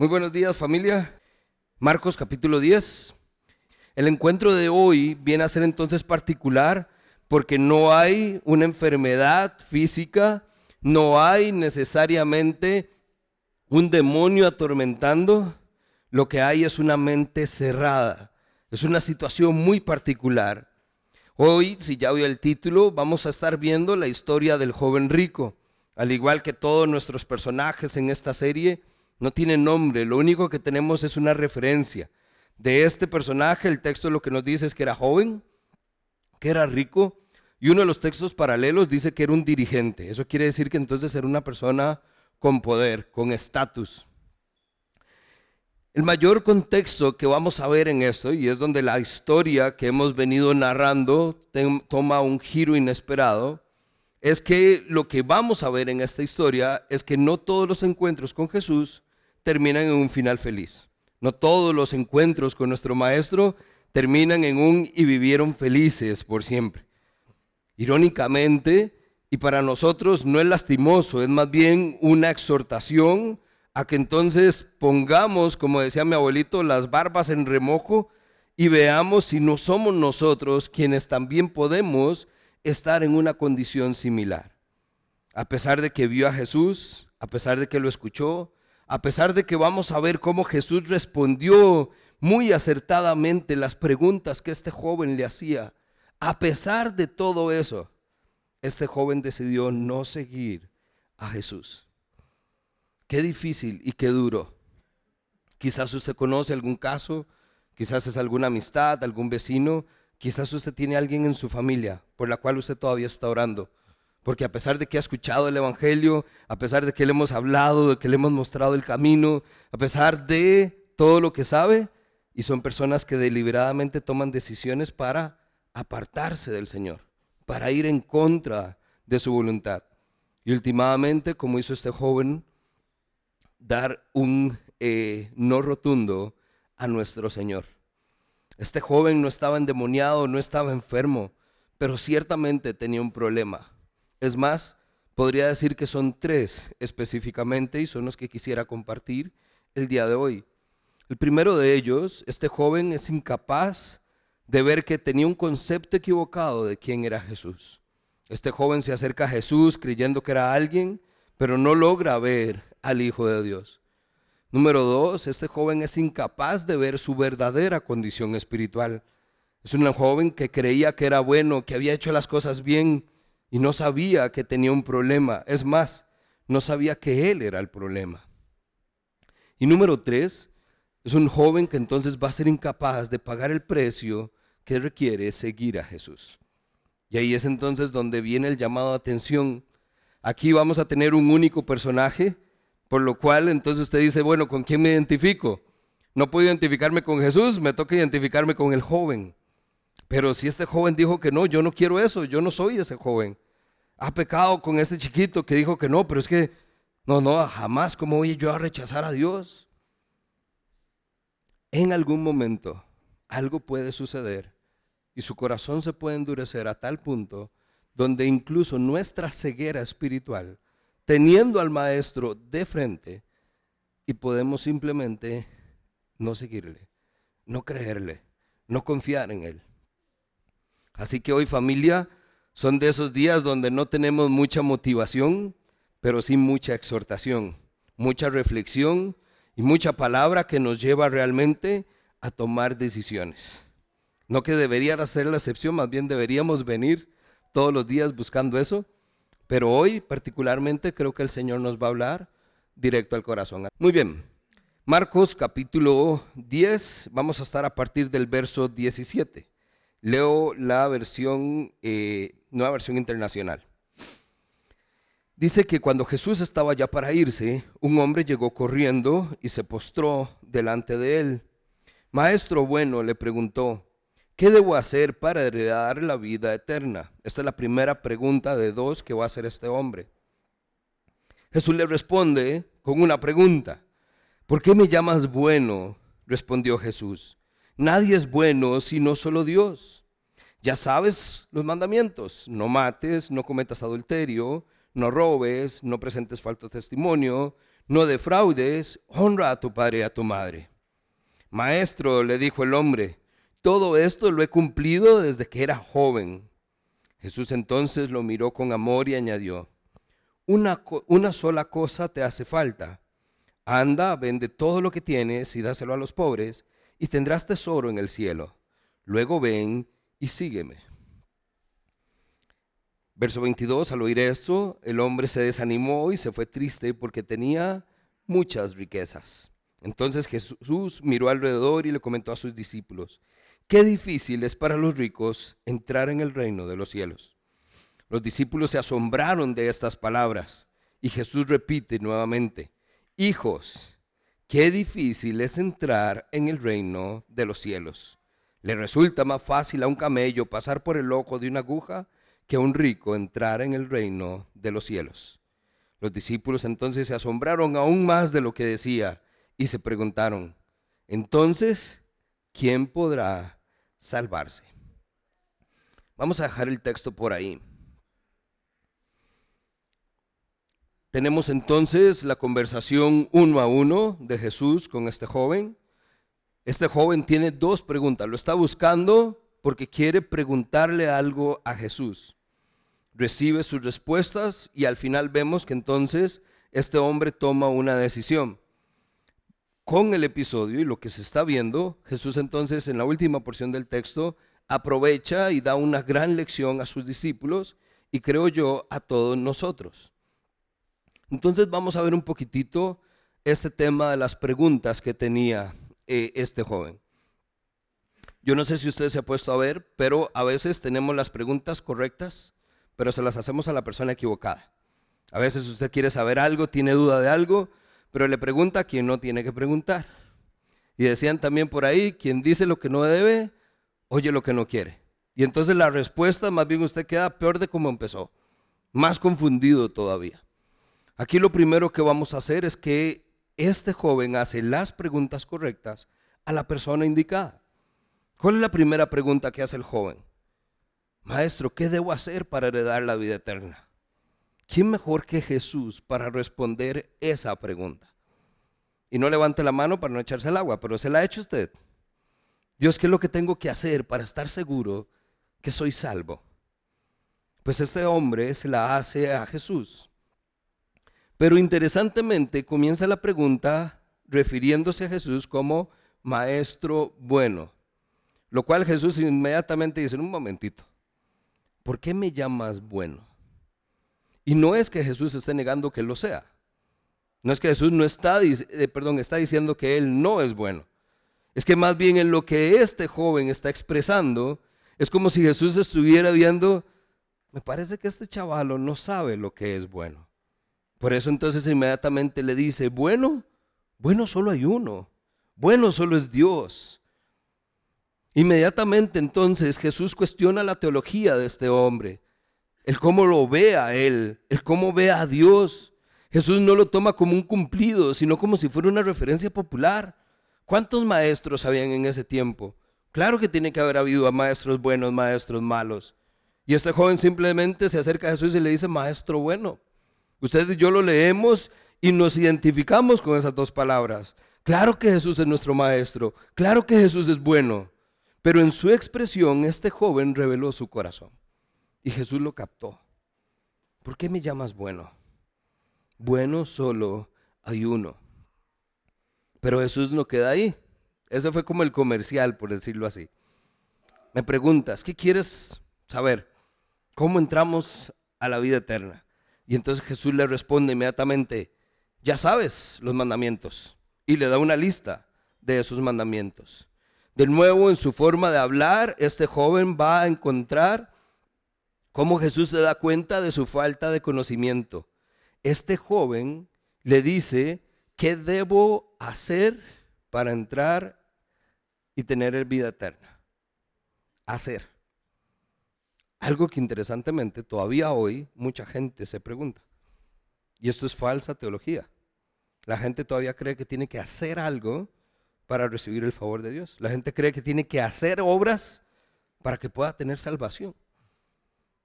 Muy buenos días familia. Marcos capítulo 10. El encuentro de hoy viene a ser entonces particular porque no hay una enfermedad física, no hay necesariamente un demonio atormentando, lo que hay es una mente cerrada. Es una situación muy particular. Hoy, si ya vio el título, vamos a estar viendo la historia del joven rico. Al igual que todos nuestros personajes en esta serie, no tiene nombre, lo único que tenemos es una referencia. De este personaje, el texto lo que nos dice es que era joven, que era rico, y uno de los textos paralelos dice que era un dirigente. Eso quiere decir que entonces era una persona con poder, con estatus. El mayor contexto que vamos a ver en esto, y es donde la historia que hemos venido narrando toma un giro inesperado, es que lo que vamos a ver en esta historia es que no todos los encuentros con Jesús terminan en un final feliz. No todos los encuentros con nuestro Maestro terminan en un y vivieron felices por siempre. Irónicamente, y para nosotros no es lastimoso, es más bien una exhortación a que entonces pongamos, como decía mi abuelito, las barbas en remojo y veamos si no somos nosotros quienes también podemos estar en una condición similar. A pesar de que vio a Jesús, a pesar de que lo escuchó, a pesar de que vamos a ver cómo Jesús respondió muy acertadamente las preguntas que este joven le hacía, a pesar de todo eso, este joven decidió no seguir a Jesús. Qué difícil y qué duro. Quizás usted conoce algún caso, quizás es alguna amistad, algún vecino, quizás usted tiene alguien en su familia por la cual usted todavía está orando porque a pesar de que ha escuchado el Evangelio, a pesar de que le hemos hablado, de que le hemos mostrado el camino, a pesar de todo lo que sabe, y son personas que deliberadamente toman decisiones para apartarse del Señor, para ir en contra de su voluntad. Y últimamente, como hizo este joven, dar un eh, no rotundo a nuestro Señor. Este joven no estaba endemoniado, no estaba enfermo, pero ciertamente tenía un problema es más, podría decir que son tres específicamente y son los que quisiera compartir el día de hoy. El primero de ellos, este joven es incapaz de ver que tenía un concepto equivocado de quién era Jesús. Este joven se acerca a Jesús creyendo que era alguien, pero no logra ver al Hijo de Dios. Número dos, este joven es incapaz de ver su verdadera condición espiritual. Es un joven que creía que era bueno, que había hecho las cosas bien, y no sabía que tenía un problema. Es más, no sabía que él era el problema. Y número tres, es un joven que entonces va a ser incapaz de pagar el precio que requiere seguir a Jesús. Y ahí es entonces donde viene el llamado de atención. Aquí vamos a tener un único personaje, por lo cual entonces usted dice, bueno, ¿con quién me identifico? No puedo identificarme con Jesús, me toca identificarme con el joven. Pero si este joven dijo que no, yo no quiero eso, yo no soy ese joven. Ha pecado con este chiquito que dijo que no, pero es que, no, no, jamás, ¿cómo voy yo a rechazar a Dios? En algún momento algo puede suceder y su corazón se puede endurecer a tal punto donde incluso nuestra ceguera espiritual, teniendo al maestro de frente, y podemos simplemente no seguirle, no creerle, no confiar en él. Así que hoy familia son de esos días donde no tenemos mucha motivación, pero sí mucha exhortación, mucha reflexión y mucha palabra que nos lleva realmente a tomar decisiones. No que debería ser la excepción, más bien deberíamos venir todos los días buscando eso, pero hoy particularmente creo que el Señor nos va a hablar directo al corazón. Muy bien, Marcos capítulo 10, vamos a estar a partir del verso 17. Leo la versión, eh, nueva versión internacional. Dice que cuando Jesús estaba ya para irse, un hombre llegó corriendo y se postró delante de él. Maestro bueno, le preguntó, ¿qué debo hacer para heredar la vida eterna? Esta es la primera pregunta de dos que va a hacer este hombre. Jesús le responde con una pregunta. ¿Por qué me llamas bueno? respondió Jesús. Nadie es bueno sino solo Dios. Ya sabes los mandamientos. No mates, no cometas adulterio, no robes, no presentes falso testimonio, no defraudes, honra a tu padre y a tu madre. Maestro, le dijo el hombre, todo esto lo he cumplido desde que era joven. Jesús entonces lo miró con amor y añadió, una, una sola cosa te hace falta. Anda, vende todo lo que tienes y dáselo a los pobres, y tendrás tesoro en el cielo. Luego ven y sígueme. Verso 22, al oír esto, el hombre se desanimó y se fue triste porque tenía muchas riquezas. Entonces Jesús miró alrededor y le comentó a sus discípulos, qué difícil es para los ricos entrar en el reino de los cielos. Los discípulos se asombraron de estas palabras y Jesús repite nuevamente, hijos, qué difícil es entrar en el reino de los cielos. ¿Le resulta más fácil a un camello pasar por el ojo de una aguja? que un rico entrara en el reino de los cielos. Los discípulos entonces se asombraron aún más de lo que decía y se preguntaron, entonces, ¿quién podrá salvarse? Vamos a dejar el texto por ahí. Tenemos entonces la conversación uno a uno de Jesús con este joven. Este joven tiene dos preguntas. Lo está buscando porque quiere preguntarle algo a Jesús recibe sus respuestas y al final vemos que entonces este hombre toma una decisión. Con el episodio y lo que se está viendo, Jesús entonces en la última porción del texto aprovecha y da una gran lección a sus discípulos y creo yo a todos nosotros. Entonces vamos a ver un poquitito este tema de las preguntas que tenía eh, este joven. Yo no sé si usted se ha puesto a ver, pero a veces tenemos las preguntas correctas pero se las hacemos a la persona equivocada. A veces usted quiere saber algo, tiene duda de algo, pero le pregunta a quien no tiene que preguntar. Y decían también por ahí, quien dice lo que no debe, oye lo que no quiere. Y entonces la respuesta, más bien usted queda peor de cómo empezó, más confundido todavía. Aquí lo primero que vamos a hacer es que este joven hace las preguntas correctas a la persona indicada. ¿Cuál es la primera pregunta que hace el joven? Maestro, ¿qué debo hacer para heredar la vida eterna? ¿Quién mejor que Jesús para responder esa pregunta? Y no levante la mano para no echarse el agua, pero se la ha hecho usted. Dios, ¿qué es lo que tengo que hacer para estar seguro que soy salvo? Pues este hombre se la hace a Jesús. Pero interesantemente comienza la pregunta refiriéndose a Jesús como maestro bueno. Lo cual Jesús inmediatamente dice, un momentito, ¿por qué me llamas bueno? Y no es que Jesús esté negando que lo sea. No es que Jesús no está, eh, perdón, está diciendo que Él no es bueno. Es que más bien en lo que este joven está expresando, es como si Jesús estuviera viendo, me parece que este chavalo no sabe lo que es bueno. Por eso entonces inmediatamente le dice, bueno, bueno solo hay uno, bueno solo es Dios. Inmediatamente entonces Jesús cuestiona la teología de este hombre, el cómo lo ve a él, el cómo ve a Dios. Jesús no lo toma como un cumplido, sino como si fuera una referencia popular. ¿Cuántos maestros habían en ese tiempo? Claro que tiene que haber habido maestros buenos, maestros malos. Y este joven simplemente se acerca a Jesús y le dice, maestro bueno. Usted y yo lo leemos y nos identificamos con esas dos palabras. Claro que Jesús es nuestro maestro, claro que Jesús es bueno. Pero en su expresión este joven reveló su corazón y Jesús lo captó. ¿Por qué me llamas bueno? Bueno solo hay uno. Pero Jesús no queda ahí. Ese fue como el comercial, por decirlo así. Me preguntas, ¿qué quieres saber? ¿Cómo entramos a la vida eterna? Y entonces Jesús le responde inmediatamente, ya sabes los mandamientos. Y le da una lista de esos mandamientos. De nuevo, en su forma de hablar, este joven va a encontrar cómo Jesús se da cuenta de su falta de conocimiento. Este joven le dice, ¿qué debo hacer para entrar y tener vida eterna? Hacer. Algo que interesantemente todavía hoy mucha gente se pregunta. Y esto es falsa teología. La gente todavía cree que tiene que hacer algo para recibir el favor de Dios. La gente cree que tiene que hacer obras para que pueda tener salvación.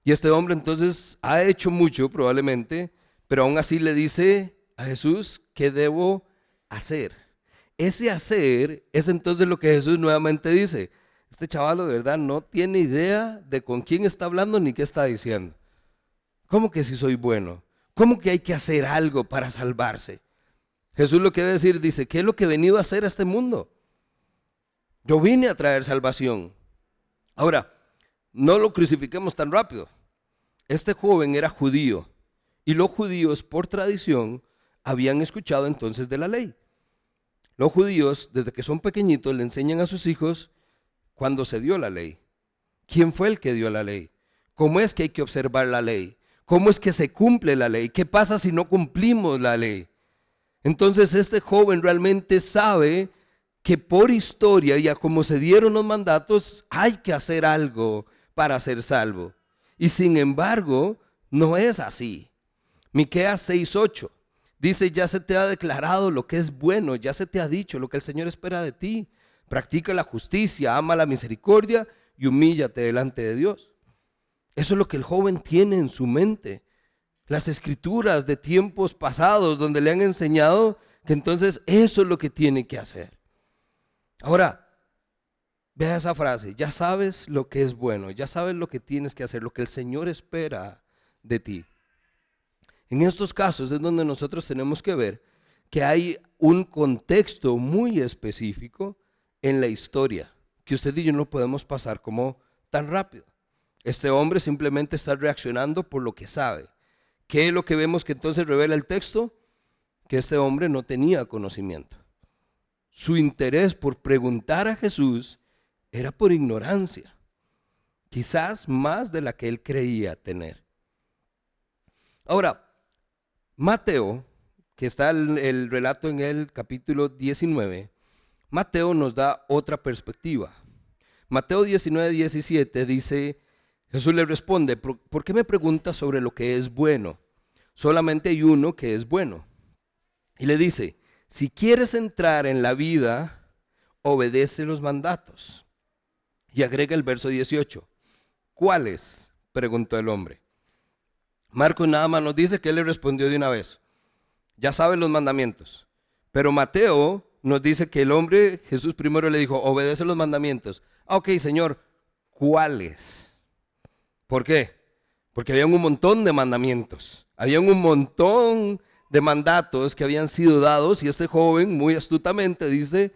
Y este hombre entonces ha hecho mucho probablemente, pero aún así le dice, a Jesús, ¿qué debo hacer? Ese hacer es entonces lo que Jesús nuevamente dice. Este chaval de verdad no tiene idea de con quién está hablando ni qué está diciendo. ¿Cómo que si soy bueno? ¿Cómo que hay que hacer algo para salvarse? Jesús lo que debe decir, dice, ¿qué es lo que he venido a hacer a este mundo? Yo vine a traer salvación. Ahora, no lo crucifiquemos tan rápido. Este joven era judío y los judíos por tradición habían escuchado entonces de la ley. Los judíos, desde que son pequeñitos, le enseñan a sus hijos cuando se dio la ley. ¿Quién fue el que dio la ley? ¿Cómo es que hay que observar la ley? ¿Cómo es que se cumple la ley? ¿Qué pasa si no cumplimos la ley? Entonces este joven realmente sabe que por historia y a como se dieron los mandatos hay que hacer algo para ser salvo. Y sin embargo, no es así. Miqueas 6:8 dice, "Ya se te ha declarado lo que es bueno, ya se te ha dicho lo que el Señor espera de ti. Practica la justicia, ama la misericordia y humíllate delante de Dios." Eso es lo que el joven tiene en su mente. Las escrituras de tiempos pasados donde le han enseñado que entonces eso es lo que tiene que hacer. Ahora, vea esa frase, ya sabes lo que es bueno, ya sabes lo que tienes que hacer, lo que el Señor espera de ti. En estos casos es donde nosotros tenemos que ver que hay un contexto muy específico en la historia, que usted y yo no podemos pasar como tan rápido. Este hombre simplemente está reaccionando por lo que sabe. ¿Qué es lo que vemos que entonces revela el texto? Que este hombre no tenía conocimiento. Su interés por preguntar a Jesús era por ignorancia, quizás más de la que él creía tener. Ahora, Mateo, que está el, el relato en el capítulo 19, Mateo nos da otra perspectiva. Mateo 19, 17 dice, Jesús le responde, ¿por qué me preguntas sobre lo que es bueno? Solamente hay uno que es bueno. Y le dice, si quieres entrar en la vida, obedece los mandatos. Y agrega el verso 18. ¿Cuáles? preguntó el hombre. Marcos nada más nos dice que él le respondió de una vez. Ya sabe los mandamientos. Pero Mateo nos dice que el hombre, Jesús primero le dijo, obedece los mandamientos. Ah, ok, Señor, ¿cuáles? ¿Por qué? Porque había un montón de mandamientos, había un montón de mandatos que habían sido dados y este joven muy astutamente dice,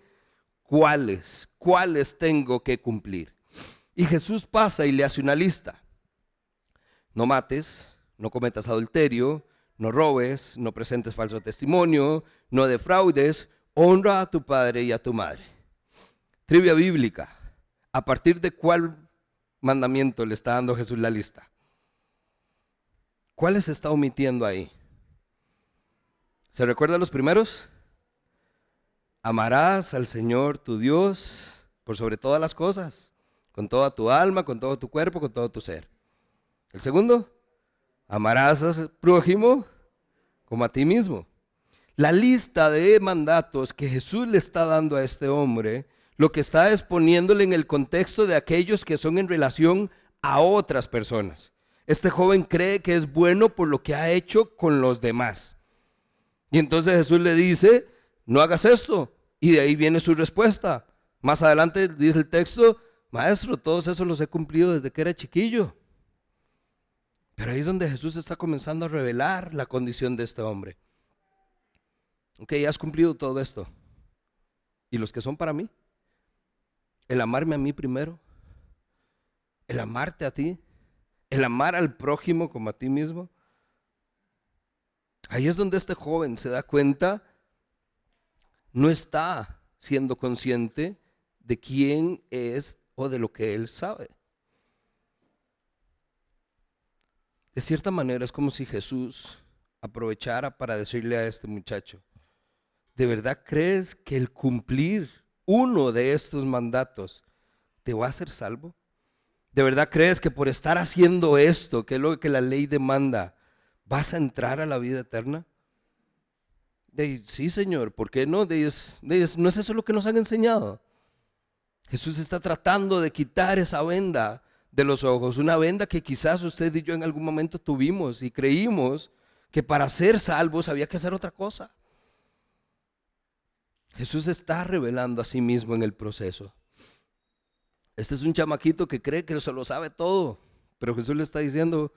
¿cuáles? ¿Cuáles tengo que cumplir? Y Jesús pasa y le hace una lista. No mates, no cometas adulterio, no robes, no presentes falso testimonio, no defraudes, honra a tu padre y a tu madre. Trivia bíblica. ¿A partir de cuál mandamiento le está dando Jesús la lista? ¿Cuáles está omitiendo ahí? ¿Se recuerda los primeros? Amarás al Señor tu Dios por sobre todas las cosas, con toda tu alma, con todo tu cuerpo, con todo tu ser. El segundo, amarás al prójimo como a ti mismo. La lista de mandatos que Jesús le está dando a este hombre lo que está exponiéndole en el contexto de aquellos que son en relación a otras personas. Este joven cree que es bueno por lo que ha hecho con los demás. Y entonces Jesús le dice, no hagas esto. Y de ahí viene su respuesta. Más adelante dice el texto, maestro, todos esos los he cumplido desde que era chiquillo. Pero ahí es donde Jesús está comenzando a revelar la condición de este hombre. Ok, has cumplido todo esto. ¿Y los que son para mí? el amarme a mí primero, el amarte a ti, el amar al prójimo como a ti mismo. Ahí es donde este joven se da cuenta, no está siendo consciente de quién es o de lo que él sabe. De cierta manera es como si Jesús aprovechara para decirle a este muchacho, ¿de verdad crees que el cumplir uno de estos mandatos, ¿te va a hacer salvo? ¿De verdad crees que por estar haciendo esto, que es lo que la ley demanda, vas a entrar a la vida eterna? De, sí, Señor, ¿por qué no? De, no es eso lo que nos han enseñado. Jesús está tratando de quitar esa venda de los ojos, una venda que quizás usted y yo en algún momento tuvimos y creímos que para ser salvos había que hacer otra cosa. Jesús está revelando a sí mismo en el proceso. Este es un chamaquito que cree que se lo sabe todo, pero Jesús le está diciendo,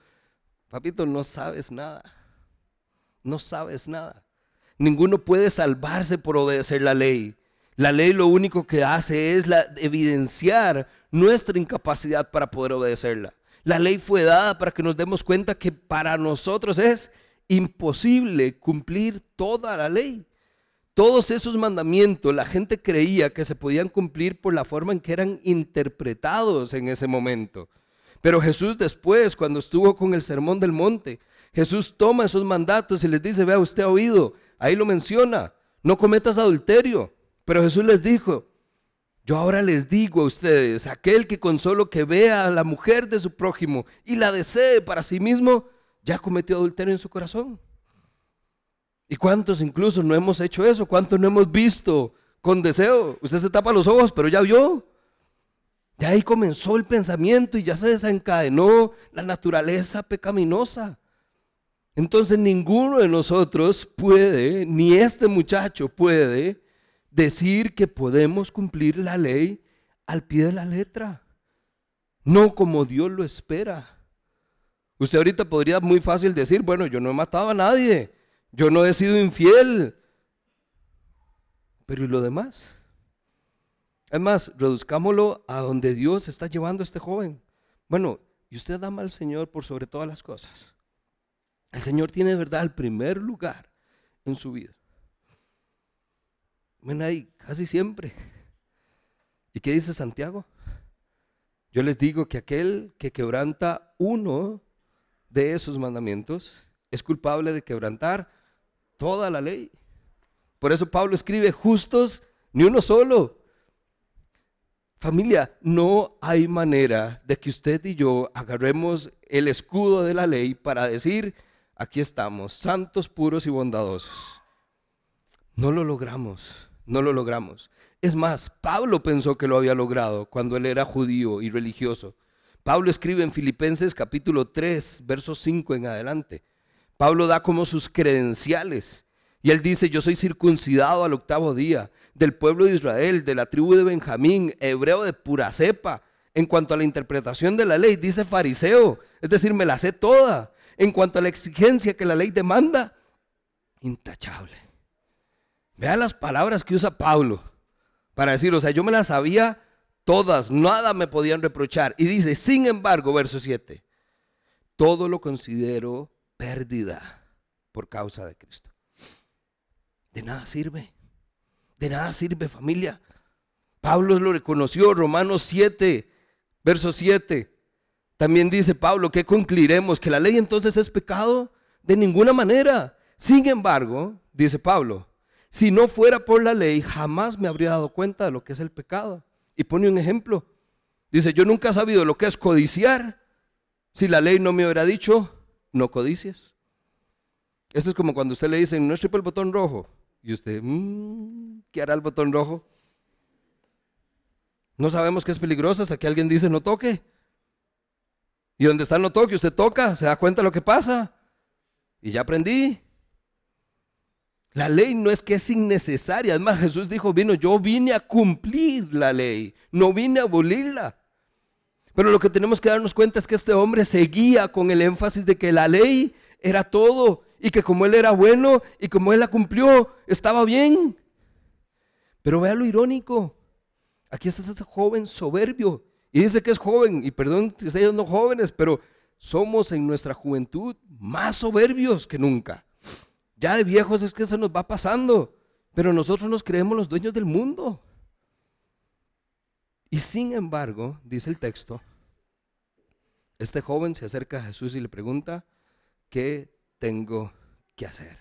papito, no sabes nada, no sabes nada. Ninguno puede salvarse por obedecer la ley. La ley lo único que hace es evidenciar nuestra incapacidad para poder obedecerla. La ley fue dada para que nos demos cuenta que para nosotros es imposible cumplir toda la ley. Todos esos mandamientos la gente creía que se podían cumplir por la forma en que eran interpretados en ese momento. Pero Jesús después, cuando estuvo con el sermón del monte, Jesús toma esos mandatos y les dice, vea, usted ha oído, ahí lo menciona, no cometas adulterio. Pero Jesús les dijo, yo ahora les digo a ustedes, aquel que con solo que vea a la mujer de su prójimo y la desee para sí mismo, ya cometió adulterio en su corazón. ¿Y cuántos incluso no hemos hecho eso? ¿Cuántos no hemos visto con deseo? Usted se tapa los ojos, pero ya vio. Ya ahí comenzó el pensamiento y ya se desencadenó la naturaleza pecaminosa. Entonces ninguno de nosotros puede, ni este muchacho puede, decir que podemos cumplir la ley al pie de la letra, no como Dios lo espera. Usted ahorita podría muy fácil decir, bueno, yo no he matado a nadie, yo no he sido infiel, pero ¿y lo demás? Es más, reduzcámoslo a donde Dios está llevando a este joven. Bueno, y usted ama al Señor por sobre todas las cosas. El Señor tiene, verdad, el primer lugar en su vida. Bueno, ahí casi siempre. ¿Y qué dice Santiago? Yo les digo que aquel que quebranta uno de esos mandamientos es culpable de quebrantar toda la ley. Por eso Pablo escribe, justos, ni uno solo. Familia, no hay manera de que usted y yo agarremos el escudo de la ley para decir, aquí estamos, santos, puros y bondadosos. No lo logramos. No lo logramos. Es más, Pablo pensó que lo había logrado cuando él era judío y religioso. Pablo escribe en Filipenses capítulo 3, verso 5 en adelante. Pablo da como sus credenciales. Y él dice, yo soy circuncidado al octavo día, del pueblo de Israel, de la tribu de Benjamín, hebreo de pura cepa. En cuanto a la interpretación de la ley, dice fariseo, es decir, me la sé toda. En cuanto a la exigencia que la ley demanda, intachable. Vean las palabras que usa Pablo para decir, o sea, yo me las sabía todas, nada me podían reprochar. Y dice, sin embargo, verso 7, todo lo considero pérdida por causa de Cristo. De nada sirve, de nada sirve familia. Pablo lo reconoció, Romanos 7, verso 7. También dice Pablo, ¿qué concluiremos? ¿Que la ley entonces es pecado? De ninguna manera. Sin embargo, dice Pablo, si no fuera por la ley, jamás me habría dado cuenta de lo que es el pecado. Y pone un ejemplo. Dice, yo nunca he sabido lo que es codiciar si la ley no me hubiera dicho, no codicies. Esto es como cuando usted le dice, no estripe el botón rojo. Y usted, mm, ¿qué hará el botón rojo? No sabemos que es peligroso hasta que alguien dice, no toque. Y donde está no toque, usted toca, se da cuenta de lo que pasa. Y ya aprendí. La ley no es que es innecesaria. Además, Jesús dijo, vino, yo vine a cumplir la ley, no vine a abolirla. Pero lo que tenemos que darnos cuenta es que este hombre seguía con el énfasis de que la ley era todo y que como él era bueno y como él la cumplió, estaba bien. Pero vea lo irónico. Aquí está ese joven soberbio y dice que es joven, y perdón si ellos no jóvenes, pero somos en nuestra juventud más soberbios que nunca. Ya de viejos es que eso nos va pasando, pero nosotros nos creemos los dueños del mundo. Y sin embargo, dice el texto, este joven se acerca a Jesús y le pregunta, ¿qué tengo que hacer?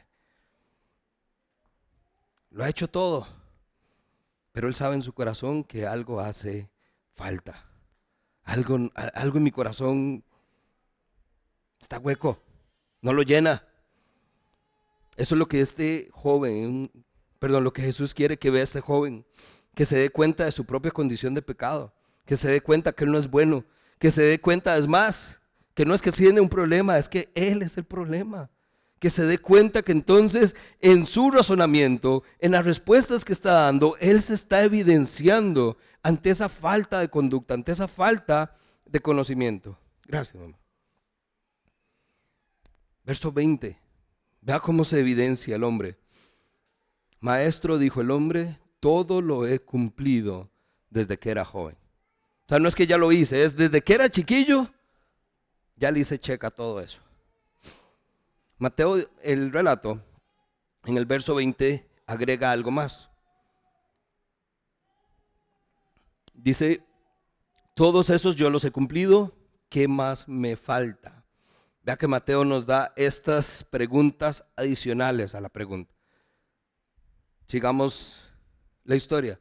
Lo ha hecho todo, pero él sabe en su corazón que algo hace falta. Algo, algo en mi corazón está hueco, no lo llena. Eso es lo que este joven, perdón, lo que Jesús quiere que vea este joven, que se dé cuenta de su propia condición de pecado, que se dé cuenta que él no es bueno, que se dé cuenta, es más, que no es que tiene un problema, es que él es el problema, que se dé cuenta que entonces en su razonamiento, en las respuestas que está dando, él se está evidenciando ante esa falta de conducta, ante esa falta de conocimiento. Gracias, mamá. Verso 20. Vea cómo se evidencia el hombre. Maestro, dijo el hombre, todo lo he cumplido desde que era joven. O sea, no es que ya lo hice, es desde que era chiquillo, ya le hice checa todo eso. Mateo, el relato, en el verso 20, agrega algo más. Dice, todos esos yo los he cumplido, ¿qué más me falta? Vea que Mateo nos da estas preguntas adicionales a la pregunta. Sigamos la historia.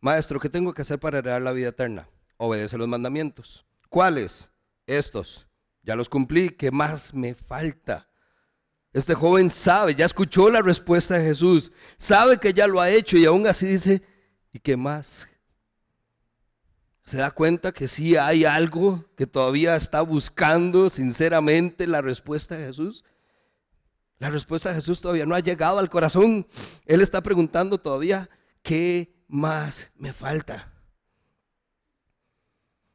Maestro, ¿qué tengo que hacer para heredar la vida eterna? Obedece los mandamientos. ¿Cuáles? Estos. Ya los cumplí. ¿Qué más me falta? Este joven sabe, ya escuchó la respuesta de Jesús, sabe que ya lo ha hecho y aún así dice, ¿y qué más? Se da cuenta que sí hay algo que todavía está buscando sinceramente la respuesta de Jesús. La respuesta de Jesús todavía no ha llegado al corazón. Él está preguntando todavía, ¿qué más me falta?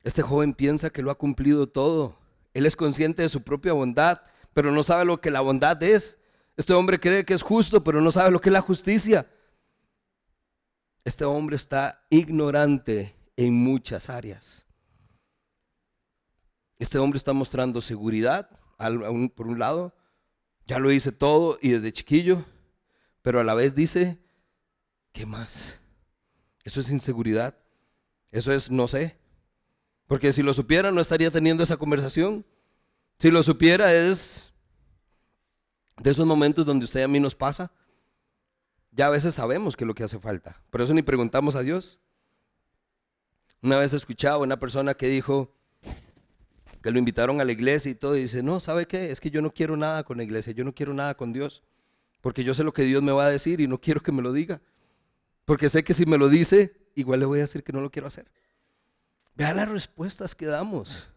Este joven piensa que lo ha cumplido todo. Él es consciente de su propia bondad, pero no sabe lo que la bondad es. Este hombre cree que es justo, pero no sabe lo que es la justicia. Este hombre está ignorante en muchas áreas. Este hombre está mostrando seguridad, por un lado, ya lo hice todo y desde chiquillo, pero a la vez dice, ¿qué más? Eso es inseguridad, eso es no sé, porque si lo supiera no estaría teniendo esa conversación. Si lo supiera es de esos momentos donde usted y a mí nos pasa. Ya a veces sabemos que es lo que hace falta. Por eso ni preguntamos a Dios. Una vez escuchaba a una persona que dijo que lo invitaron a la iglesia y todo, y dice, no, ¿sabe qué? Es que yo no quiero nada con la iglesia, yo no quiero nada con Dios, porque yo sé lo que Dios me va a decir y no quiero que me lo diga, porque sé que si me lo dice, igual le voy a decir que no lo quiero hacer. Vea las respuestas que damos.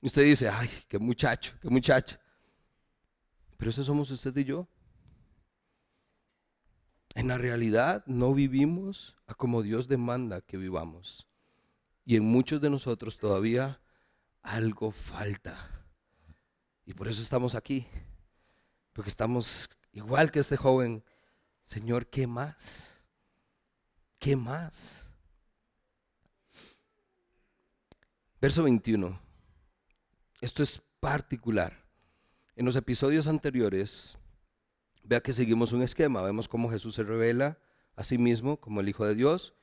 usted dice, ay, qué muchacho, qué muchacha. Pero eso somos usted y yo. En la realidad no vivimos a como Dios demanda que vivamos. Y en muchos de nosotros todavía algo falta. Y por eso estamos aquí. Porque estamos igual que este joven. Señor, ¿qué más? ¿Qué más? Verso 21. Esto es particular. En los episodios anteriores, vea que seguimos un esquema. Vemos cómo Jesús se revela a sí mismo como el Hijo de Dios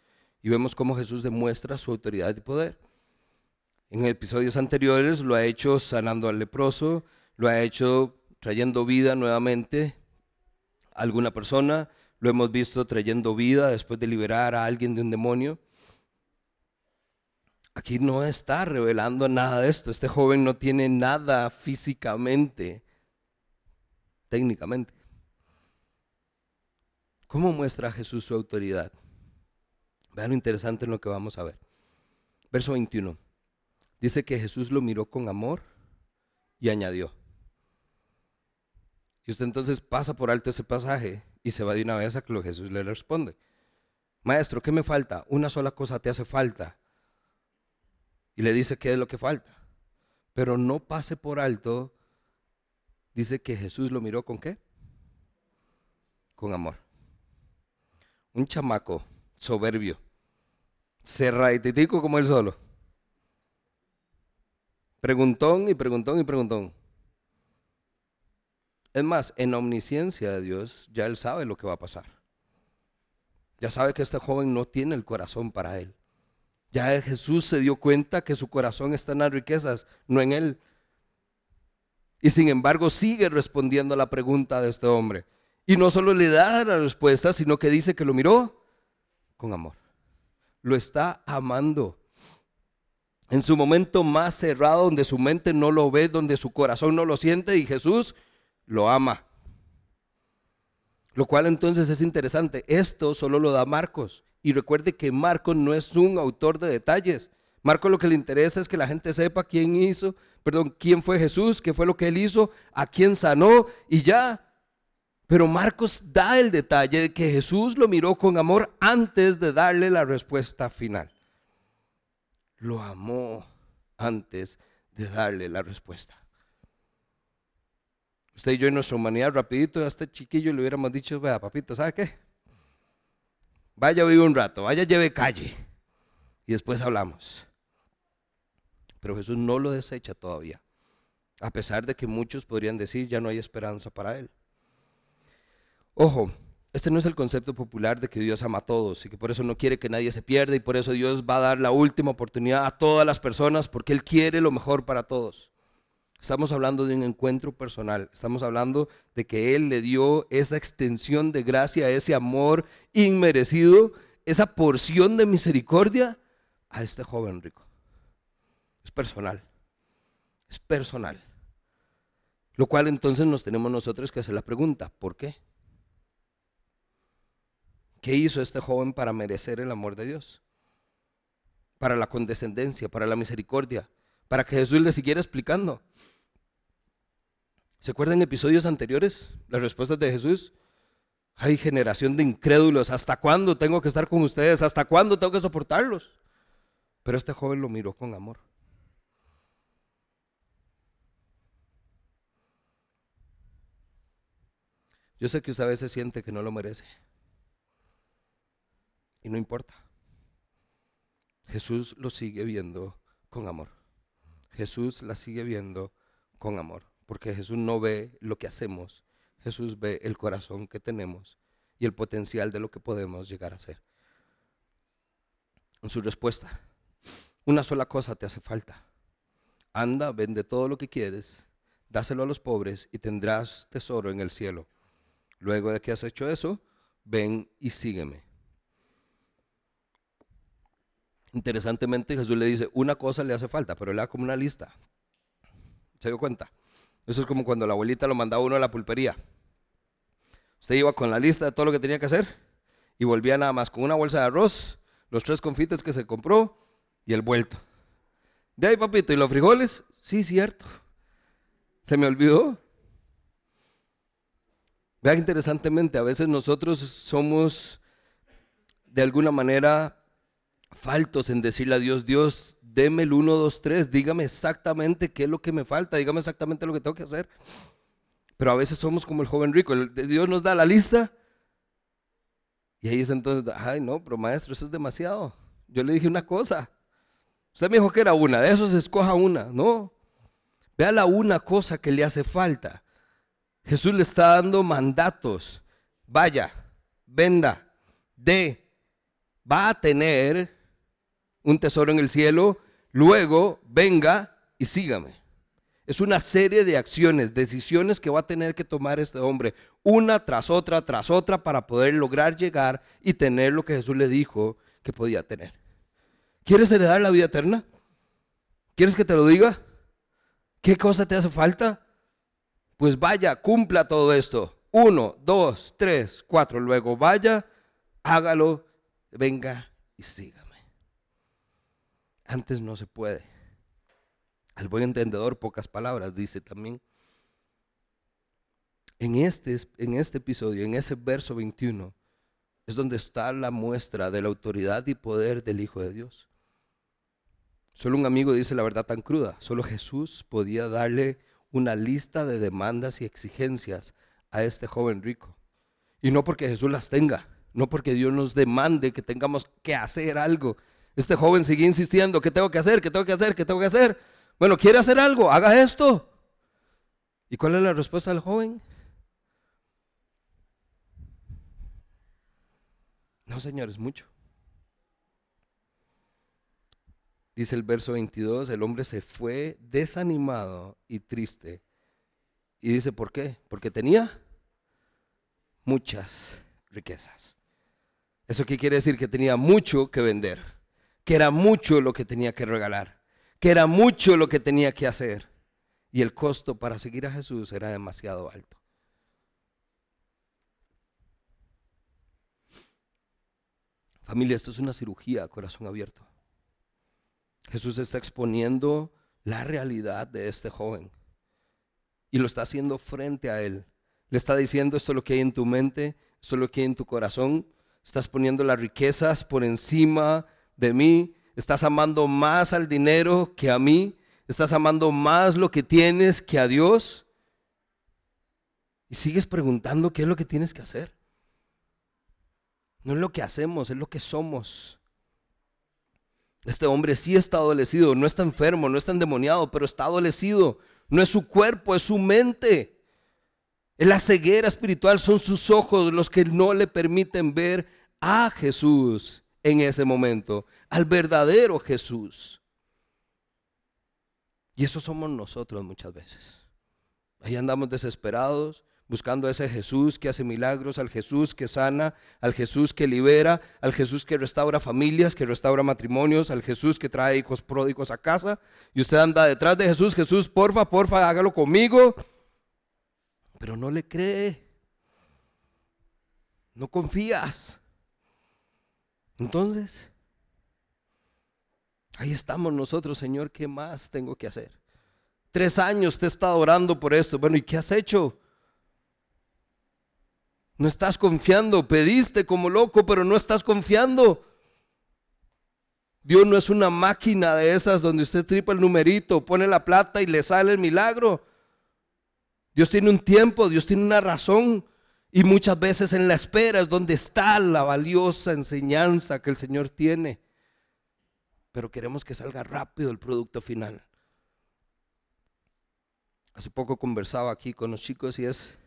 y vemos cómo Jesús demuestra su autoridad y poder. En episodios anteriores lo ha hecho sanando al leproso, lo ha hecho trayendo vida nuevamente alguna persona, lo hemos visto trayendo vida después de liberar a alguien de un demonio. Aquí no está revelando nada de esto. Este joven no tiene nada físicamente, técnicamente. ¿Cómo muestra Jesús su autoridad? Vean lo interesante en lo que vamos a ver. Verso 21. Dice que Jesús lo miró con amor y añadió. Y usted entonces pasa por alto ese pasaje y se va de una vez a que lo Jesús le responde. Maestro, ¿qué me falta? Una sola cosa te hace falta y le dice qué es lo que falta. Pero no pase por alto, dice que Jesús lo miró con qué? Con amor. Un chamaco soberbio, cerraditico como él solo. Preguntón y preguntón y preguntón. Es más, en omnisciencia de Dios ya él sabe lo que va a pasar. Ya sabe que este joven no tiene el corazón para él. Ya Jesús se dio cuenta que su corazón está en las riquezas, no en él. Y sin embargo sigue respondiendo a la pregunta de este hombre. Y no solo le da la respuesta, sino que dice que lo miró con amor. Lo está amando. En su momento más cerrado, donde su mente no lo ve, donde su corazón no lo siente, y Jesús lo ama. Lo cual entonces es interesante. Esto solo lo da Marcos. Y recuerde que Marcos no es un autor de detalles. Marcos lo que le interesa es que la gente sepa quién hizo, perdón, quién fue Jesús, qué fue lo que él hizo, a quién sanó y ya. Pero Marcos da el detalle de que Jesús lo miró con amor antes de darle la respuesta final. Lo amó antes de darle la respuesta. Usted y yo en nuestra humanidad, rapidito, a este chiquillo le hubiéramos dicho, vea, papito, ¿sabe qué? Vaya, vive un rato, vaya, lleve calle. Y después hablamos. Pero Jesús no lo desecha todavía. A pesar de que muchos podrían decir, ya no hay esperanza para él. Ojo, este no es el concepto popular de que Dios ama a todos y que por eso no quiere que nadie se pierda y por eso Dios va a dar la última oportunidad a todas las personas porque Él quiere lo mejor para todos. Estamos hablando de un encuentro personal, estamos hablando de que Él le dio esa extensión de gracia, ese amor inmerecido, esa porción de misericordia a este joven rico. Es personal, es personal. Lo cual entonces nos tenemos nosotros que hacer la pregunta, ¿por qué? ¿Qué hizo este joven para merecer el amor de Dios? Para la condescendencia, para la misericordia, para que Jesús le siguiera explicando. ¿Se acuerdan episodios anteriores? Las respuestas de Jesús. Hay generación de incrédulos. ¿Hasta cuándo tengo que estar con ustedes? ¿Hasta cuándo tengo que soportarlos? Pero este joven lo miró con amor. Yo sé que usted a veces siente que no lo merece. Y no importa. Jesús lo sigue viendo con amor. Jesús la sigue viendo con amor. Porque Jesús no ve lo que hacemos. Jesús ve el corazón que tenemos y el potencial de lo que podemos llegar a ser. En su respuesta, una sola cosa te hace falta. Anda, vende todo lo que quieres, dáselo a los pobres y tendrás tesoro en el cielo. Luego de que has hecho eso, ven y sígueme. Interesantemente Jesús le dice, una cosa le hace falta, pero le da como una lista. ¿Se dio cuenta? Eso es como cuando la abuelita lo mandaba uno a la pulpería. Usted iba con la lista de todo lo que tenía que hacer y volvía nada más con una bolsa de arroz, los tres confites que se compró y el vuelto. De ahí, papito, ¿y los frijoles? Sí, cierto. Se me olvidó. Vean interesantemente, a veces nosotros somos de alguna manera faltos en decirle a Dios, Dios, deme el 1, 2, 3, dígame exactamente qué es lo que me falta, dígame exactamente lo que tengo que hacer. Pero a veces somos como el joven rico, Dios nos da la lista y ahí es entonces, ay no, pero maestro, eso es demasiado. Yo le dije una cosa, usted me dijo que era una, de esos escoja una, no. Vea la una cosa que le hace falta. Jesús le está dando mandatos. Vaya, venda, dé, va a tener un tesoro en el cielo, luego venga y sígame. Es una serie de acciones, decisiones que va a tener que tomar este hombre, una tras otra, tras otra, para poder lograr llegar y tener lo que Jesús le dijo que podía tener. ¿Quieres heredar la vida eterna? ¿Quieres que te lo diga? ¿Qué cosa te hace falta? Pues vaya, cumpla todo esto. Uno, dos, tres, cuatro. Luego vaya, hágalo, venga y sígame. Antes no se puede. Al buen entendedor, pocas palabras, dice también. En este, en este episodio, en ese verso 21, es donde está la muestra de la autoridad y poder del Hijo de Dios. Solo un amigo dice la verdad tan cruda. Solo Jesús podía darle una lista de demandas y exigencias a este joven rico. Y no porque Jesús las tenga, no porque Dios nos demande que tengamos que hacer algo, este joven sigue insistiendo, ¿qué tengo que hacer? ¿Qué tengo que hacer? ¿Qué tengo que hacer? Bueno, ¿quiere hacer algo? Haga esto. ¿Y cuál es la respuesta del joven? No, señor, es mucho. Dice el verso 22, el hombre se fue desanimado y triste. Y dice, ¿por qué? Porque tenía muchas riquezas. ¿Eso qué quiere decir? Que tenía mucho que vender que era mucho lo que tenía que regalar, que era mucho lo que tenía que hacer. Y el costo para seguir a Jesús era demasiado alto. Familia, esto es una cirugía a corazón abierto. Jesús está exponiendo la realidad de este joven y lo está haciendo frente a él. Le está diciendo esto es lo que hay en tu mente, esto es lo que hay en tu corazón. Estás poniendo las riquezas por encima de mí. Estás amando más al dinero que a mí. Estás amando más lo que tienes que a Dios. Y sigues preguntando qué es lo que tienes que hacer. No es lo que hacemos, es lo que somos. Este hombre sí está adolecido, no está enfermo, no está endemoniado, pero está adolecido. No es su cuerpo, es su mente. Es la ceguera espiritual, son sus ojos los que no le permiten ver a Jesús en ese momento, al verdadero Jesús. Y eso somos nosotros muchas veces. Ahí andamos desesperados, buscando a ese Jesús que hace milagros, al Jesús que sana, al Jesús que libera, al Jesús que restaura familias, que restaura matrimonios, al Jesús que trae hijos pródigos a casa. Y usted anda detrás de Jesús, Jesús, porfa, porfa, hágalo conmigo. Pero no le cree. No confías. Entonces, ahí estamos nosotros, Señor, ¿qué más tengo que hacer? Tres años te he estado orando por esto. Bueno, ¿y qué has hecho? No estás confiando, pediste como loco, pero no estás confiando. Dios no es una máquina de esas donde usted tripa el numerito, pone la plata y le sale el milagro. Dios tiene un tiempo, Dios tiene una razón. Y muchas veces en la espera es donde está la valiosa enseñanza que el Señor tiene. Pero queremos que salga rápido el producto final. Hace poco conversaba aquí con los chicos y es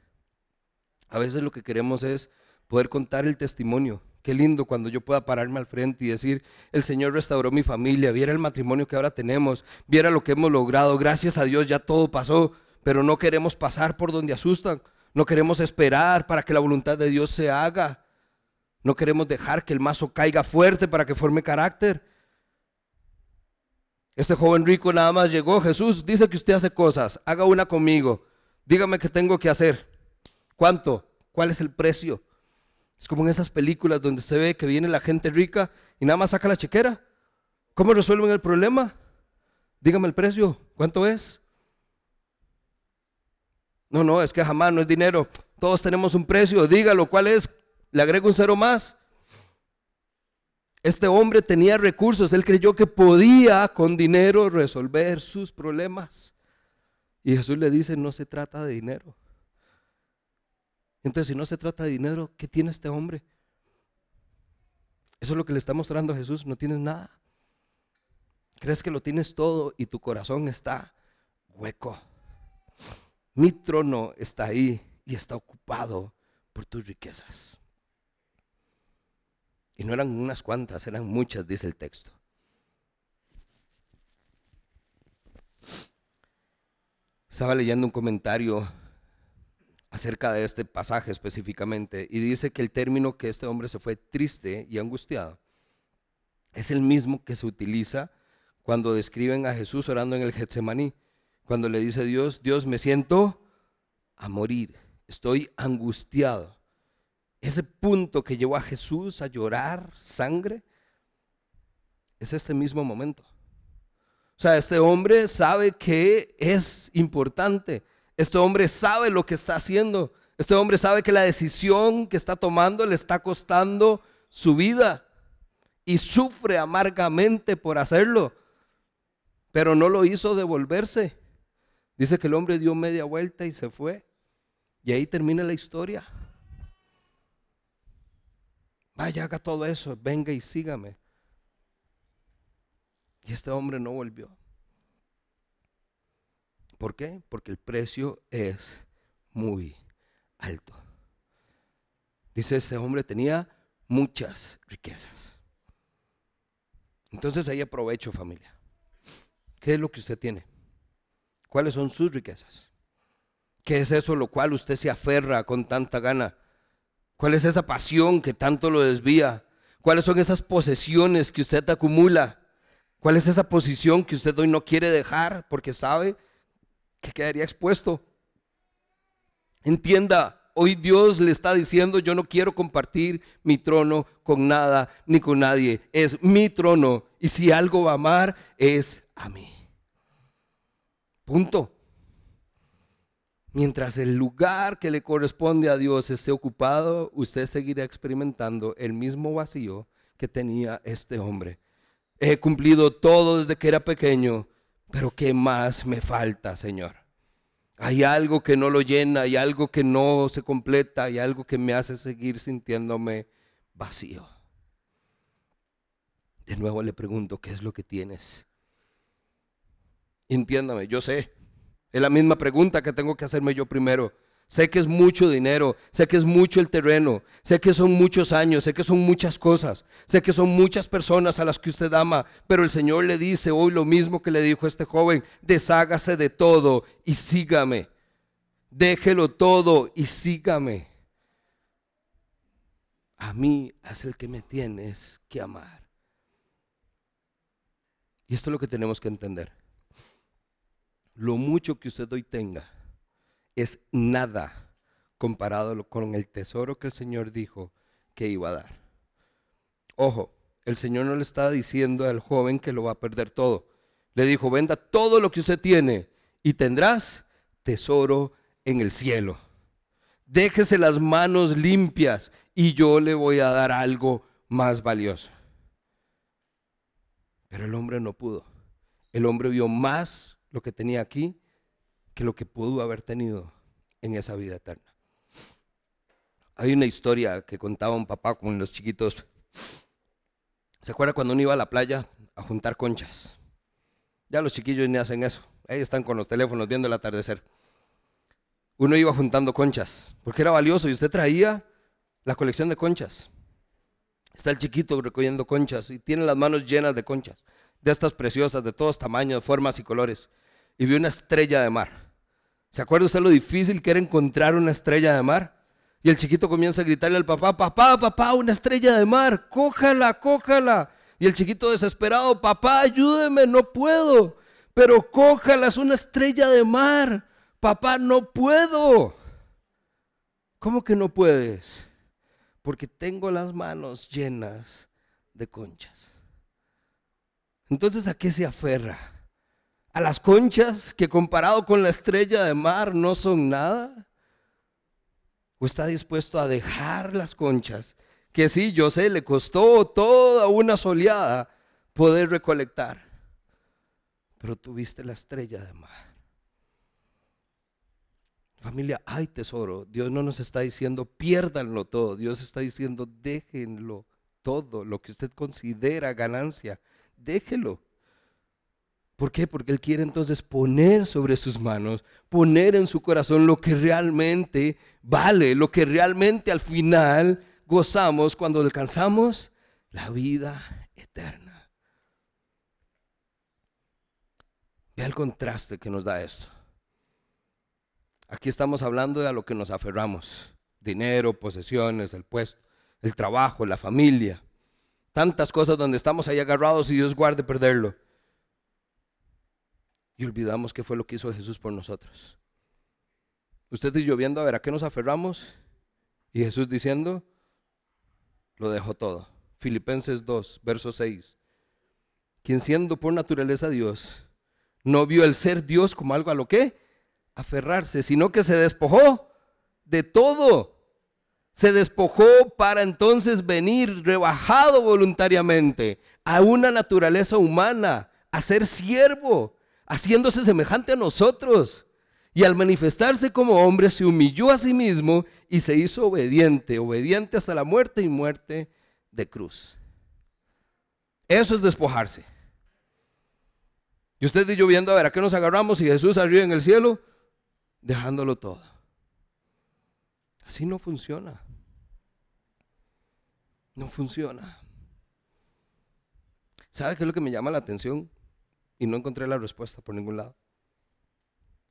a veces lo que queremos es poder contar el testimonio. Qué lindo cuando yo pueda pararme al frente y decir, el Señor restauró mi familia, viera el matrimonio que ahora tenemos, viera lo que hemos logrado, gracias a Dios ya todo pasó, pero no queremos pasar por donde asustan, no queremos esperar para que la voluntad de Dios se haga, no queremos dejar que el mazo caiga fuerte para que forme carácter. Este joven rico nada más llegó, Jesús dice que usted hace cosas, haga una conmigo, dígame qué tengo que hacer. ¿Cuánto? ¿Cuál es el precio? Es como en esas películas donde se ve que viene la gente rica y nada más saca la chequera. ¿Cómo resuelven el problema? Dígame el precio. ¿Cuánto es? No, no, es que jamás no es dinero. Todos tenemos un precio. Dígalo, ¿cuál es? Le agrego un cero más. Este hombre tenía recursos. Él creyó que podía con dinero resolver sus problemas. Y Jesús le dice, no se trata de dinero. Entonces, si no se trata de dinero, ¿qué tiene este hombre? Eso es lo que le está mostrando a Jesús, no tienes nada. Crees que lo tienes todo y tu corazón está hueco. Mi trono está ahí y está ocupado por tus riquezas. Y no eran unas cuantas, eran muchas, dice el texto. Estaba leyendo un comentario acerca de este pasaje específicamente y dice que el término que este hombre se fue triste y angustiado es el mismo que se utiliza cuando describen a Jesús orando en el Getsemaní, cuando le dice Dios, Dios me siento a morir, estoy angustiado. Ese punto que llevó a Jesús a llorar sangre es este mismo momento. O sea, este hombre sabe que es importante este hombre sabe lo que está haciendo. Este hombre sabe que la decisión que está tomando le está costando su vida y sufre amargamente por hacerlo. Pero no lo hizo devolverse. Dice que el hombre dio media vuelta y se fue. Y ahí termina la historia. Vaya, haga todo eso, venga y sígame. Y este hombre no volvió. ¿Por qué? Porque el precio es muy alto. Dice, ese hombre tenía muchas riquezas. Entonces ahí aprovecho familia. ¿Qué es lo que usted tiene? ¿Cuáles son sus riquezas? ¿Qué es eso lo cual usted se aferra con tanta gana? ¿Cuál es esa pasión que tanto lo desvía? ¿Cuáles son esas posesiones que usted acumula? ¿Cuál es esa posición que usted hoy no quiere dejar porque sabe que quedaría expuesto. Entienda, hoy Dios le está diciendo, yo no quiero compartir mi trono con nada ni con nadie. Es mi trono Y si algo va a amar, es a mí. Punto. Mientras el lugar que le corresponde a Dios esté ocupado, usted seguirá experimentando el mismo vacío que tenía este hombre. He cumplido todo desde que era pequeño, pero ¿qué más me falta, Señor? Hay algo que no lo llena, hay algo que no se completa, hay algo que me hace seguir sintiéndome vacío. De nuevo le pregunto, ¿qué es lo que tienes? Entiéndame, yo sé, es la misma pregunta que tengo que hacerme yo primero. Sé que es mucho dinero, sé que es mucho el terreno, sé que son muchos años, sé que son muchas cosas, sé que son muchas personas a las que usted ama, pero el Señor le dice hoy lo mismo que le dijo a este joven, deshágase de todo y sígame. Déjelo todo y sígame. A mí es el que me tienes que amar. Y esto es lo que tenemos que entender. Lo mucho que usted hoy tenga es nada comparado con el tesoro que el Señor dijo que iba a dar. Ojo, el Señor no le estaba diciendo al joven que lo va a perder todo. Le dijo, venda todo lo que usted tiene y tendrás tesoro en el cielo. Déjese las manos limpias y yo le voy a dar algo más valioso. Pero el hombre no pudo. El hombre vio más lo que tenía aquí que lo que pudo haber tenido en esa vida eterna. Hay una historia que contaba un papá con los chiquitos. ¿Se acuerda cuando uno iba a la playa a juntar conchas? Ya los chiquillos ni hacen eso. Ahí están con los teléfonos viendo el atardecer. Uno iba juntando conchas porque era valioso y usted traía la colección de conchas. Está el chiquito recogiendo conchas y tiene las manos llenas de conchas, de estas preciosas, de todos tamaños, formas y colores y vio una estrella de mar. ¿Se acuerda usted lo difícil que era encontrar una estrella de mar? Y el chiquito comienza a gritarle al papá, papá, papá, una estrella de mar, cójala, cójala. Y el chiquito desesperado, papá, ayúdeme, no puedo. Pero cójala, es una estrella de mar. Papá, no puedo. ¿Cómo que no puedes? Porque tengo las manos llenas de conchas. Entonces, ¿a qué se aferra? A las conchas que comparado con la estrella de mar no son nada? ¿O está dispuesto a dejar las conchas? Que sí, yo sé, le costó toda una soleada poder recolectar. Pero tuviste la estrella de mar. Familia, hay tesoro. Dios no nos está diciendo piérdanlo todo. Dios está diciendo déjenlo todo. Lo que usted considera ganancia, déjelo. ¿Por qué? Porque Él quiere entonces poner sobre sus manos, poner en su corazón lo que realmente vale, lo que realmente al final gozamos cuando alcanzamos la vida eterna. Vea el contraste que nos da esto. Aquí estamos hablando de a lo que nos aferramos. Dinero, posesiones, el puesto, el trabajo, la familia. Tantas cosas donde estamos ahí agarrados y Dios guarde perderlo y olvidamos qué fue lo que hizo Jesús por nosotros. Usted y yo viendo a ver a qué nos aferramos y Jesús diciendo, lo dejó todo. Filipenses 2, verso 6. Quien siendo por naturaleza Dios, no vio el ser Dios como algo a lo que aferrarse, sino que se despojó de todo. Se despojó para entonces venir rebajado voluntariamente a una naturaleza humana, a ser siervo, haciéndose semejante a nosotros. Y al manifestarse como hombre se humilló a sí mismo y se hizo obediente, obediente hasta la muerte y muerte de cruz. Eso es despojarse. Y usted y yo viendo a ver a qué nos agarramos y Jesús arriba en el cielo, dejándolo todo. Así no funciona. No funciona. ¿Sabe qué es lo que me llama la atención? Y no encontré la respuesta por ningún lado.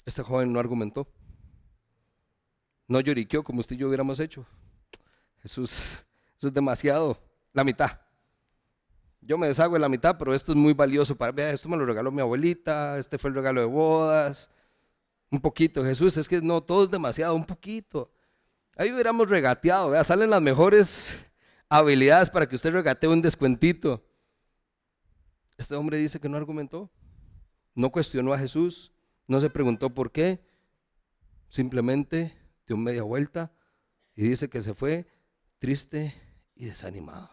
Este joven no argumentó. No lloriqueó como usted y yo hubiéramos hecho. Jesús, eso es demasiado. La mitad. Yo me deshago de la mitad, pero esto es muy valioso para mí. Esto me lo regaló mi abuelita, este fue el regalo de bodas. Un poquito, Jesús, es que no, todo es demasiado, un poquito. Ahí hubiéramos regateado, vea, salen las mejores habilidades para que usted regatee un descuentito. Este hombre dice que no argumentó, no cuestionó a Jesús, no se preguntó por qué, simplemente dio media vuelta y dice que se fue triste y desanimado.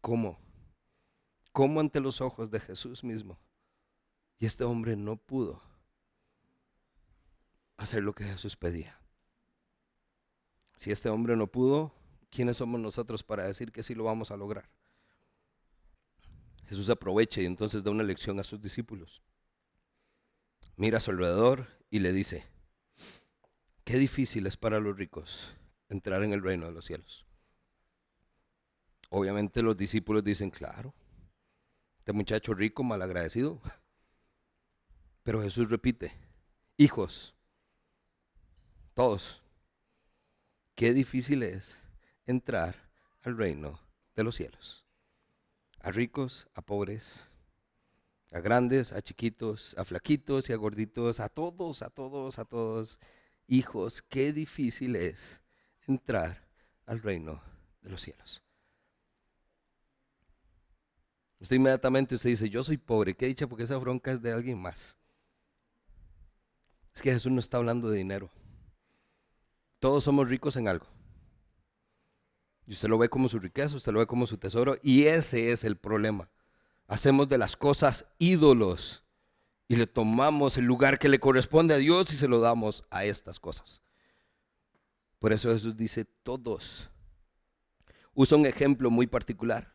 ¿Cómo? ¿Cómo ante los ojos de Jesús mismo? Y este hombre no pudo hacer lo que Jesús pedía. Si este hombre no pudo, ¿quiénes somos nosotros para decir que sí lo vamos a lograr? Jesús aprovecha y entonces da una lección a sus discípulos. Mira a su alrededor y le dice, qué difícil es para los ricos entrar en el reino de los cielos. Obviamente los discípulos dicen, claro, este muchacho rico, malagradecido. Pero Jesús repite, hijos, todos, qué difícil es entrar al reino de los cielos. A ricos, a pobres, a grandes, a chiquitos, a flaquitos y a gorditos, a todos, a todos, a todos. Hijos, qué difícil es entrar al reino de los cielos. Usted inmediatamente usted dice, yo soy pobre, qué dicha porque esa bronca es de alguien más. Es que Jesús no está hablando de dinero. Todos somos ricos en algo. Y usted lo ve como su riqueza, usted lo ve como su tesoro. Y ese es el problema. Hacemos de las cosas ídolos y le tomamos el lugar que le corresponde a Dios y se lo damos a estas cosas. Por eso Jesús dice todos. Usa un ejemplo muy particular.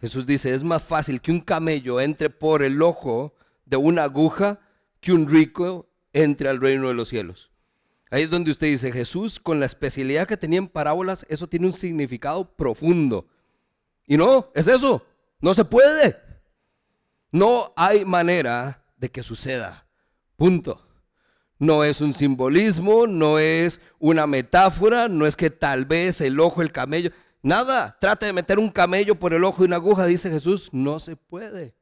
Jesús dice, es más fácil que un camello entre por el ojo de una aguja que un rico entre al reino de los cielos. Ahí es donde usted dice, Jesús, con la especialidad que tenía en parábolas, eso tiene un significado profundo. Y no, es eso, no se puede. No hay manera de que suceda. Punto. No es un simbolismo, no es una metáfora, no es que tal vez el ojo, el camello, nada. Trate de meter un camello por el ojo y una aguja, dice Jesús, no se puede.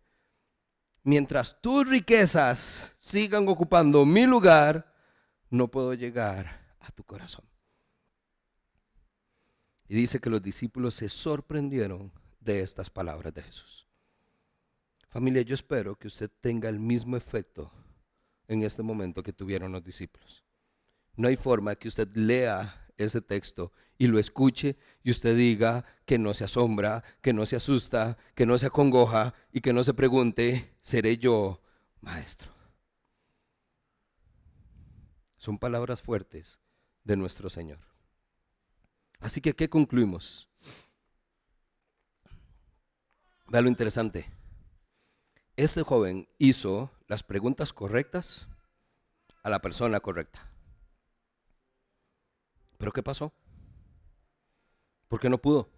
Mientras tus riquezas sigan ocupando mi lugar, no puedo llegar a tu corazón. Y dice que los discípulos se sorprendieron de estas palabras de Jesús. Familia, yo espero que usted tenga el mismo efecto en este momento que tuvieron los discípulos. No hay forma que usted lea ese texto y lo escuche y usted diga que no se asombra, que no se asusta, que no se acongoja y que no se pregunte, ¿seré yo maestro? Son palabras fuertes de nuestro Señor. Así que, ¿qué concluimos? Vea lo interesante. Este joven hizo las preguntas correctas a la persona correcta. ¿Pero qué pasó? ¿Por qué no pudo?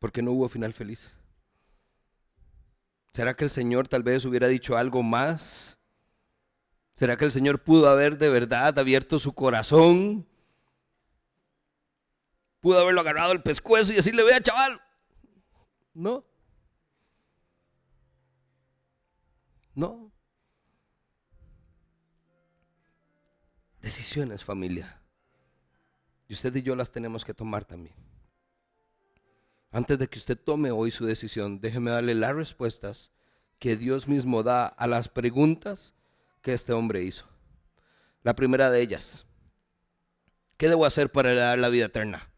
¿Por qué no hubo final feliz? ¿Será que el Señor tal vez hubiera dicho algo más ¿Será que el Señor pudo haber de verdad abierto su corazón? Pudo haberlo agarrado el pescuezo y decirle, vea chaval. No. No. Decisiones, familia. Y usted y yo las tenemos que tomar también. Antes de que usted tome hoy su decisión, déjeme darle las respuestas que Dios mismo da a las preguntas que este hombre hizo. La primera de ellas, ¿qué debo hacer para dar la vida eterna?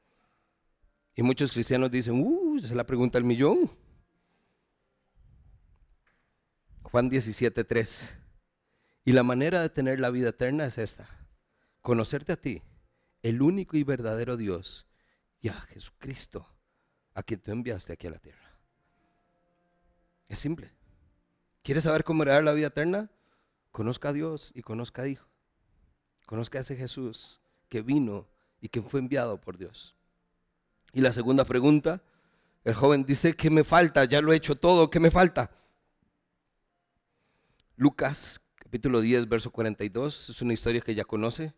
Y muchos cristianos dicen, uh, esa es la pregunta del millón. Juan 17, 3. Y la manera de tener la vida eterna es esta, conocerte a ti, el único y verdadero Dios, y a Jesucristo, a quien tú enviaste aquí a la tierra. Es simple. ¿Quieres saber cómo heredar la vida eterna? Conozca a Dios y conozca a Hijo. Conozca a ese Jesús que vino y que fue enviado por Dios. Y la segunda pregunta, el joven dice, ¿qué me falta? Ya lo he hecho todo, ¿qué me falta? Lucas capítulo 10, verso 42, es una historia que ya conoce.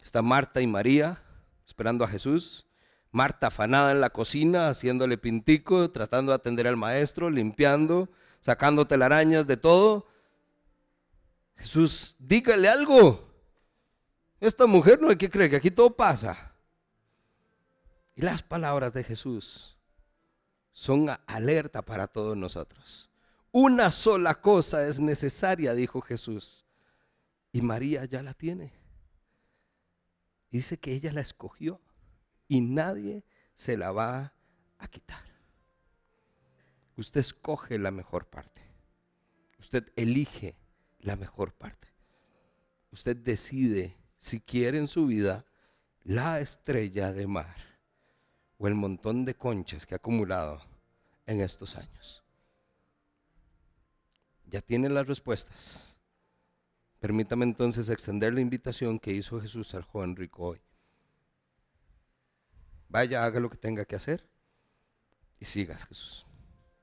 Está Marta y María esperando a Jesús. Marta afanada en la cocina, haciéndole pintico, tratando de atender al maestro, limpiando, sacando telarañas de todo. Jesús, dígale algo. Esta mujer no hay que creer que aquí todo pasa. Y las palabras de Jesús son alerta para todos nosotros. Una sola cosa es necesaria, dijo Jesús. Y María ya la tiene. dice que ella la escogió y nadie se la va a quitar. Usted escoge la mejor parte. Usted elige la mejor parte. Usted decide si quiere en su vida la estrella de mar o el montón de conchas que ha acumulado en estos años. Ya tiene las respuestas. Permítame entonces extender la invitación que hizo Jesús al joven rico hoy. Vaya, haga lo que tenga que hacer y sigas Jesús.